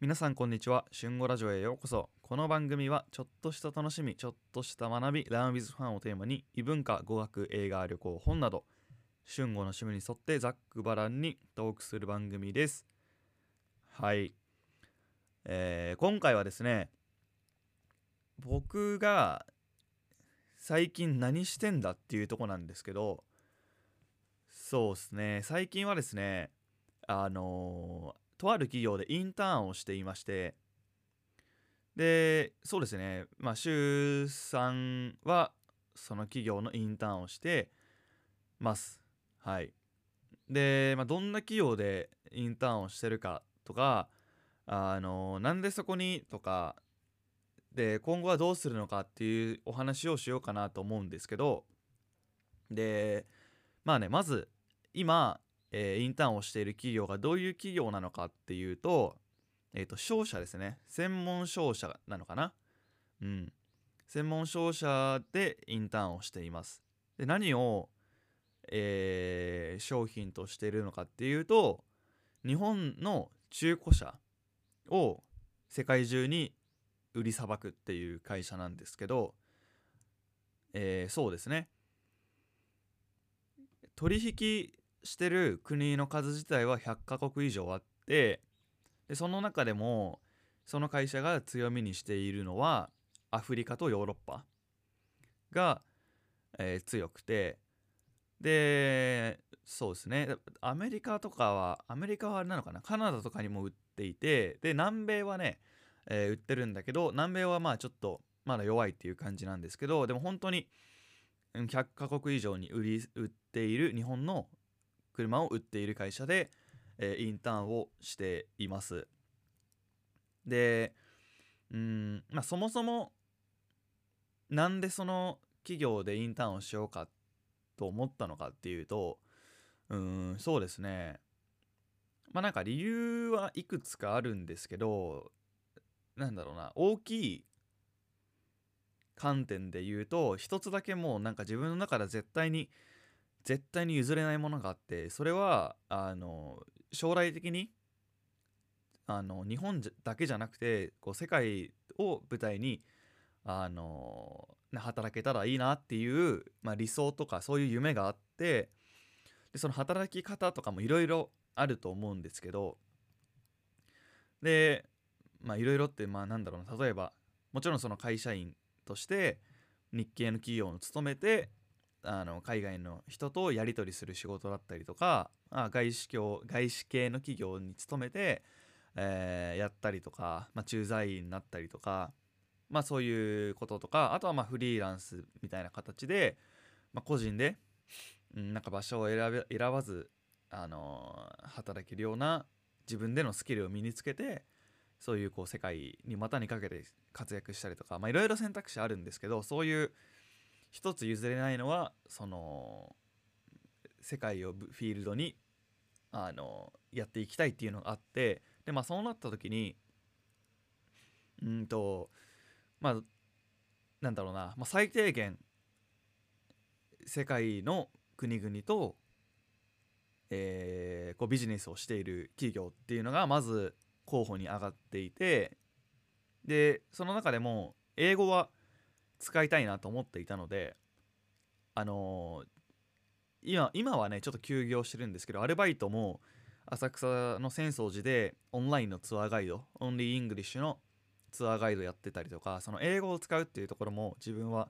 皆さんこんにちは。春語ラジオへようこそ。この番組はちょっとした楽しみちょっとした学びランウィズファンをテーマに異文化語学映画旅行本など春語の趣味に沿ってざっくばらんにトークする番組です。はい、えー今回はですね僕が最近何してんだっていうとこなんですけどそうですね。最近はですねあのーとある企業でインターンをしていましてでそうですね。まあ週3はその企業のインターンをしてます。はい。で、まあ、どんな企業でインターンをしてるかとかあのなんでそこにとかで今後はどうするのかっていうお話をしようかなと思うんですけどでまあねまず今、えーインターンをしている企業がどういう企業なのかっていうと,、えー、と商社ですね。専門商社なのかな？うん。専門商社でインターンをしています。で何を、えー商品としているのかっていうと日本の中古車を世界中に売りさばくっていう会社なんですけど、えーそうですね。取引してる国の数自体は100カ国以上あってでその中でもその会社が強みにしているのはアフリカとヨーロッパが、えー強くてでそうですね。アメリカとかはアメリカはあれなのかな？カナダとかにも売っていてで南米はね、えー売ってるんだけど南米はまあちょっとまだ弱いっていう感じなんですけどでも本当に100カ国以上に売り売っている日本の車を売っている会社で、えーインターンをしています。でうんまあそもそもなんでその企業でインターンをしようかと思ったのかっていうとうんそうですね。まあなんか理由はいくつかあるんですけどなんだろうな大きい観点で言うと一つだけもうなんか自分の中で絶対に絶対に譲れないものがあってそれはあの将来的にあの日本だけじゃなくてこう世界を舞台にあの働けたらいいなっていう、まあ、理想とかそういう夢があってでその働き方とかもいろいろあると思うんですけどでまあいろいろってまあなんだろうな例えばもちろんその会社員として日系の企業に勤めてあの海外の人とやり取りする仕事だったりとかあ外資業外資系の企業に勤めて、えーやったりとか、まあ、駐在員になったりとか、まあ、そういうこととかあとはまフリーランスみたいな形で、まあ、個人で、うん、なんか場所を選べ選ばず、あのー働けるような自分でのスキルを身につけてそういうこう世界に股にかけて活躍したりとかまあいろいろ選択肢あるんですけどそういう一つ譲れないのはその世界をフィールドにあのやっていきたいっていうのがあってでまあそうなった時にうんとまあなんだろうな、まあ、最低限世界の国々と、えーこうビジネスをしている企業っていうのがまず候補に上がっていてでその中でも英語は使いたいなと思っていたのであのー今今はねちょっと休業してるんですけどアルバイトも浅草の浅草寺でオンラインのツアーガイド only English のツアーガイドやってたりとかその英語を使うっていうところも自分は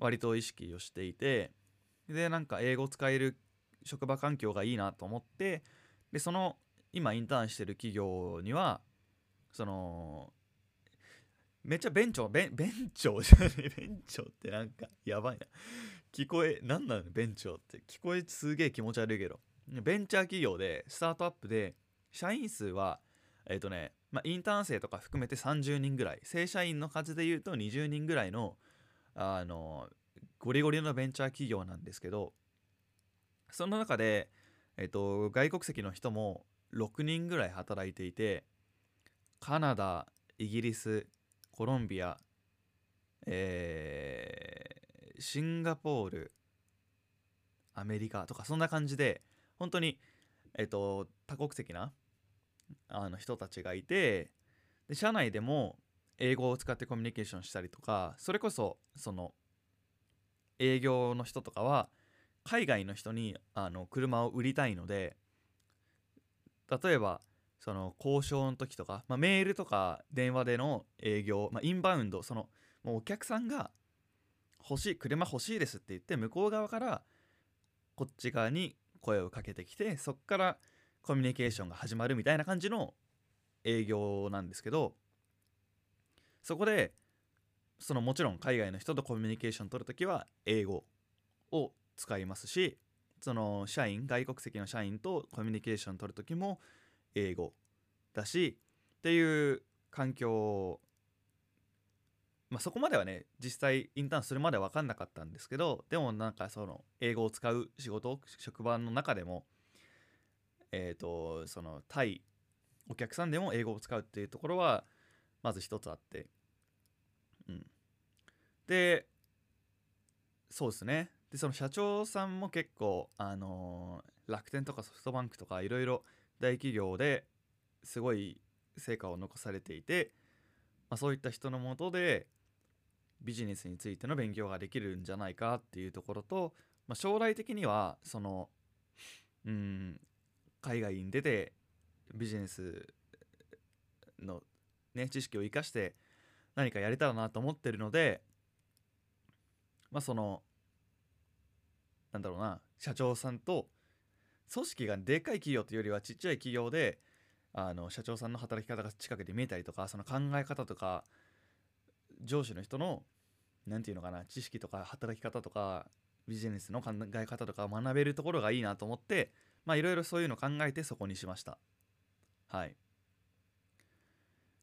割と意識をしていてでなんか英語を使える職場環境がいいなと思ってでその今インターンしてる企業にはそのめっちゃベンチョベンベンチョじゃねベンチョってなんかやばいな。聞こえなんなの？ベンチョって。聞こえすげえ気持ち悪いけど。ベンチャー企業でスタートアップで社員数はえっ、とね、まあ、インターン生とか含めて30人ぐらい。正社員の数で言うと20人ぐらいのあのゴリゴリのベンチャー企業なんですけどその中で、えっと外国籍の人も6人ぐらい働いていてカナダイギリスコロンビア、えーシンガポールアメリカとかそんな感じで本当にえっと多国籍なあの人たちがいてで社内でも英語を使ってコミュニケーションしたりとかそれこそその営業の人とかは海外の人にあの車を売りたいので例えばその交渉の時とか、まあ、メールとか電話での営業、まあ、インバウンドそのもうお客さんが欲しい車欲しいですって言って向こう側からこっち側に声をかけてきてそっからコミュニケーションが始まるみたいな感じの営業なんですけどそこでそのもちろん海外の人とコミュニケーション取るときは英語を使いますしその社員外国籍の社員とコミュニケーション取るときも英語だしっていう環境まあ、そこまではね実際インターンするまでは分かんなかったんですけどでもなんかその英語を使う仕事職場の中でもえっ、ー、とその対お客さんでも英語を使うっていうところはまず一つあってうん。でそうですね。でその社長さんも結構あのー、楽天とかソフトバンクとかいろいろ大企業ですごい成果を残されていて、まあ、そういった人のもとでビジネスについての勉強ができるんじゃないかっていうところと、まあ、将来的にはそのうん海外に出てビジネスの、ね、知識を生かして何かやれたらなと思ってるのでまあそのなんだろうな社長さんと組織がでかい企業というよりはちっちゃい企業であの社長さんの働き方が近くで見えたりとかその考え方とか上司の人の何て言うのかな知識とか働き方とかビジネスの考え方とか学べるところがいいなと思ってまあいろいろそういうのを考えてそこにしました。はい。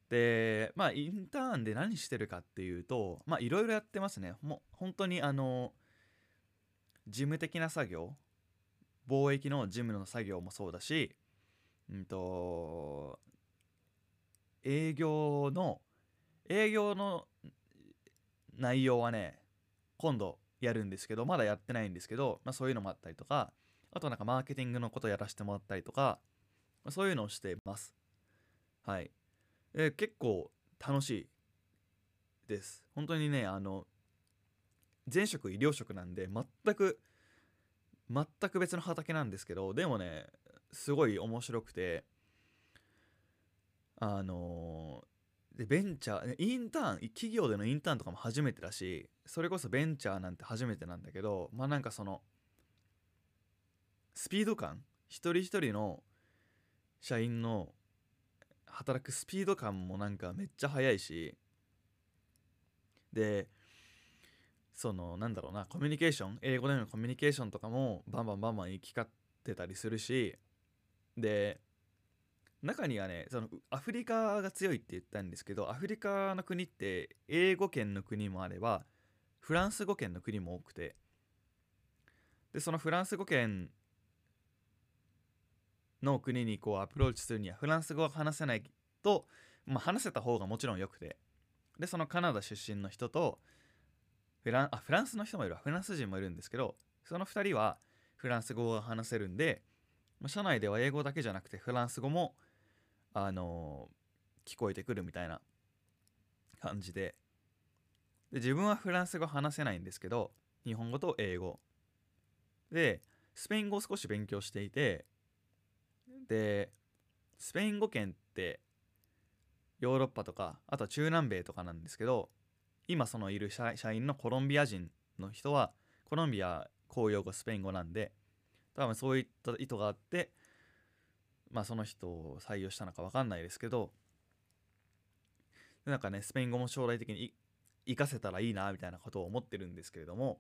でまあインターンで何してるかっていうとまあいろいろやってますね。もう本当にあの事務的な作業貿易の事務の作業もそうだしうんと営業の営業の内容はね今度やるんですけどまだやってないんですけど、まあ、そういうのもあったりとかあとなんかマーケティングのことやらせてもらったりとか、そういうのをしてます。はい。で結構楽しいです。本当にねあの前職医療職なんで全く全く別の畑なんですけどでもねすごい面白くてあのでベンチャーインターン企業でのインターンとかも初めてだしそれこそベンチャーなんて初めてなんだけどまあなんかそのスピード感一人一人の社員の働くスピード感もなんかめっちゃ速いしでそのなんだろうなコミュニケーション？英語でのコミュニケーションとかもバンバンバンバン行き交ってたりするしで中にはねそのアフリカが強いって言ったんですけどアフリカの国って英語圏の国もあればフランス語圏の国も多くてでそのフランス語圏の国にこうアプローチするにはフランス語を話せないと、まあ、話せた方がもちろんよくてでそのカナダ出身の人とフランあフランスの人もいるフランス人もいるんですけどその2人はフランス語が話せるんで社内では英語だけじゃなくてフランス語もあの聞こえてくるみたいな感じで。で自分はフランス語話せないんですけど日本語と英語。でスペイン語を少し勉強していてでスペイン語圏ってヨーロッパとかあとは中南米とかなんですけど今そのいる社員のコロンビア人の人はコロンビア公用語スペイン語なんで多分そういった意図があってまあその人を採用したのか分かんないですけどなんかねスペイン語も将来的に活かせたらいいなみたいなことを思ってるんですけれども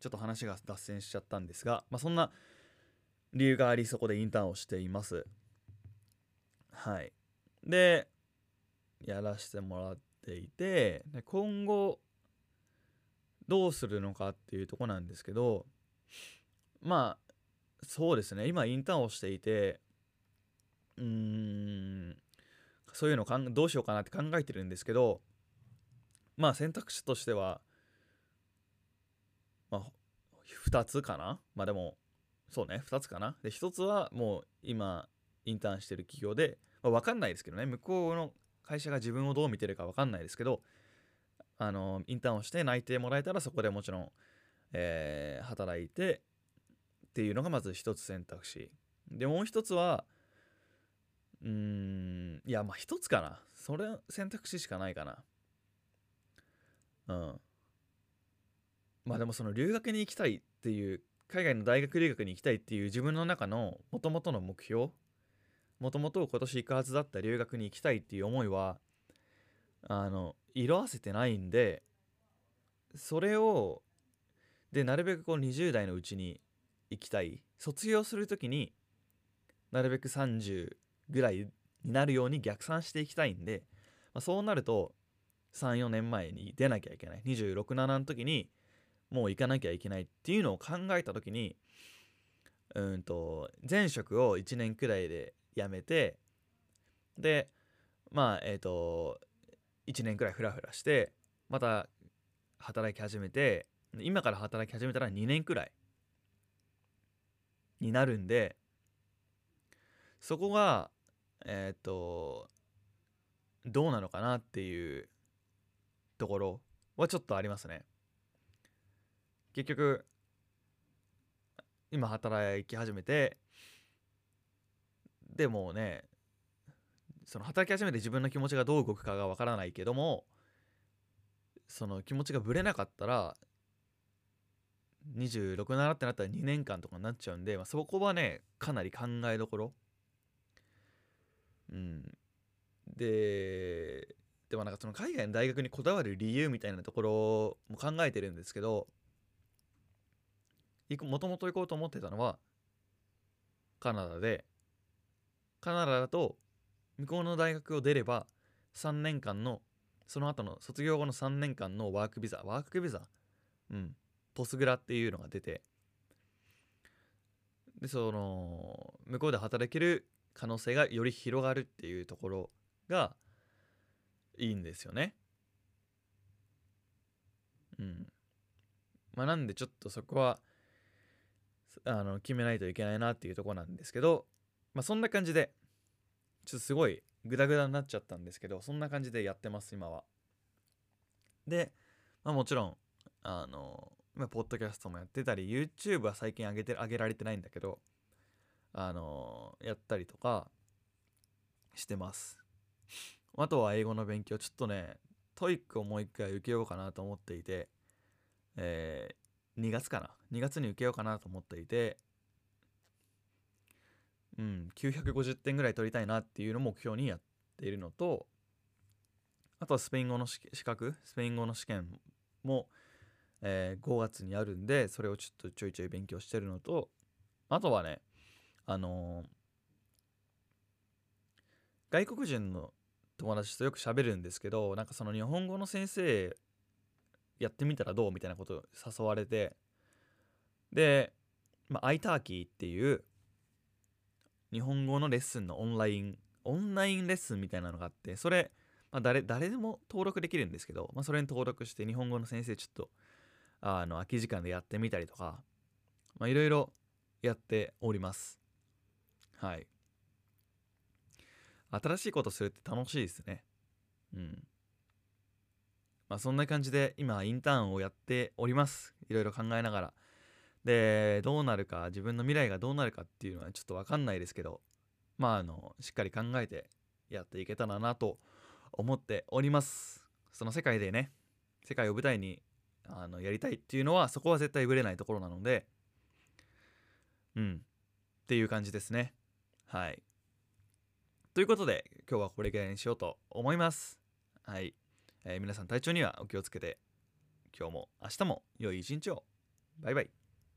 ちょっと話が脱線しちゃったんですが、まあ、そんな理由がありそこでインターンをしています。はい。でやらせてもらっていてで今後どうするのかっていうとこなんですけどまあそうですね。今インターンをしていてうーんそういうのかんどうしようかなって考えてるんですけどまあ選択肢としてはまあ2つかな？まあでもそうね2つかな？で1つはもう今インターンしてる企業で、まあ、分かんないですけどね。向こうの会社が自分をどう見てるか分かんないですけどあのインターンをして内定もらえたらそこでもちろん、えー、働いてっていうのがまず一つ選択肢。でもう一つはうーんいやまあ一つかな。それ選択肢しかないかな。うん。まあでもその留学に行きたいっていう海外の大学留学に行きたいっていう自分の中のもともとの目標もともと今年行くはずだった留学に行きたいっていう思いはあの色あせてないんでそれをでなるべくこう20代のうちに行きたい。卒業する時になるべく30ぐらいになるように逆算していきたいんで、まあ、そうなると34年前に出なきゃいけない。267の時にもう行かなきゃいけないっていうのを考えた時にうんと前職を1年くらいで辞めてでまあえっ、ー、と1年くらいフラフラしてまた働き始めて今から働き始めたら2年くらいになるんでそこがえっ、ー、とどうなのかなっていうところはちょっとありますね。結局今働き始めてでもねその働き始めて自分の気持ちがどう動くかがわからないけどもその気持ちがぶれなかったら267ってなったら2年間とかになっちゃうんで、まあ、そこはねかなり考えどころ。うん。ででもなんかその海外の大学にこだわる理由みたいなところも考えてるんですけどもともと行こうと思ってたのはカナダでカナダだと向こうの大学を出れば3年間のその後の卒業後の3年間のワークビザワークビザ？うん。ポスグラっていうのが出て。でその向こうで働ける可能性がより広がるっていうところがいいんですよね。うん。まあなんでちょっとそこはあの決めないといけないなっていうとこなんですけどまあそんな感じでちょっとすごいグダグダになっちゃったんですけどそんな感じでやってます今は。で、まあ、もちろんあのまポッドキャストもやってたり YouTube は最近上げて上げられてないんだけどあのやったりとかしてます。あとは英語の勉強ちょっとね TOEIC をもう一回受けようかなと思っていてえー、2月かな？2月に受けようかなと思っていてうん、950点ぐらい取りたいなっていうのを目標にやっているのとあとはスペイン語の資格スペイン語の試験も、えー、5月にあるんでそれをちょっとちょいちょい勉強してるのとあとはねあのー、外国人の友達とよく喋るんですけどなんかその日本語の先生やってみたらどうみたいなことを誘われてで、まあ、アイターキーっていう日本語のレッスンのオンライン、オンラインレッスンみたいなのがあって、それ、まあ、誰、誰でも登録できるんですけど、まあ、それに登録して日本語の先生ちょっと、あの、空き時間でやってみたりとか、まあ、いろいろやっております。はい。新しいことするって楽しいですね。うん。まあそんな感じで今インターンをやっております。いろいろ考えながら。で、どうなるか、自分の未来がどうなるかっていうのはちょっとわかんないですけど、まあ、あの、しっかり考えてやっていけたらなと思っております。その世界でね、世界を舞台にあのやりたいっていうのは、そこは絶対ぶれないところなので、うん、っていう感じですね。はい。ということで、今日はこれぐらいにしようと思います。はい。えー、皆さん体調にはお気をつけて、今日も明日も良い一日を。バイバイ。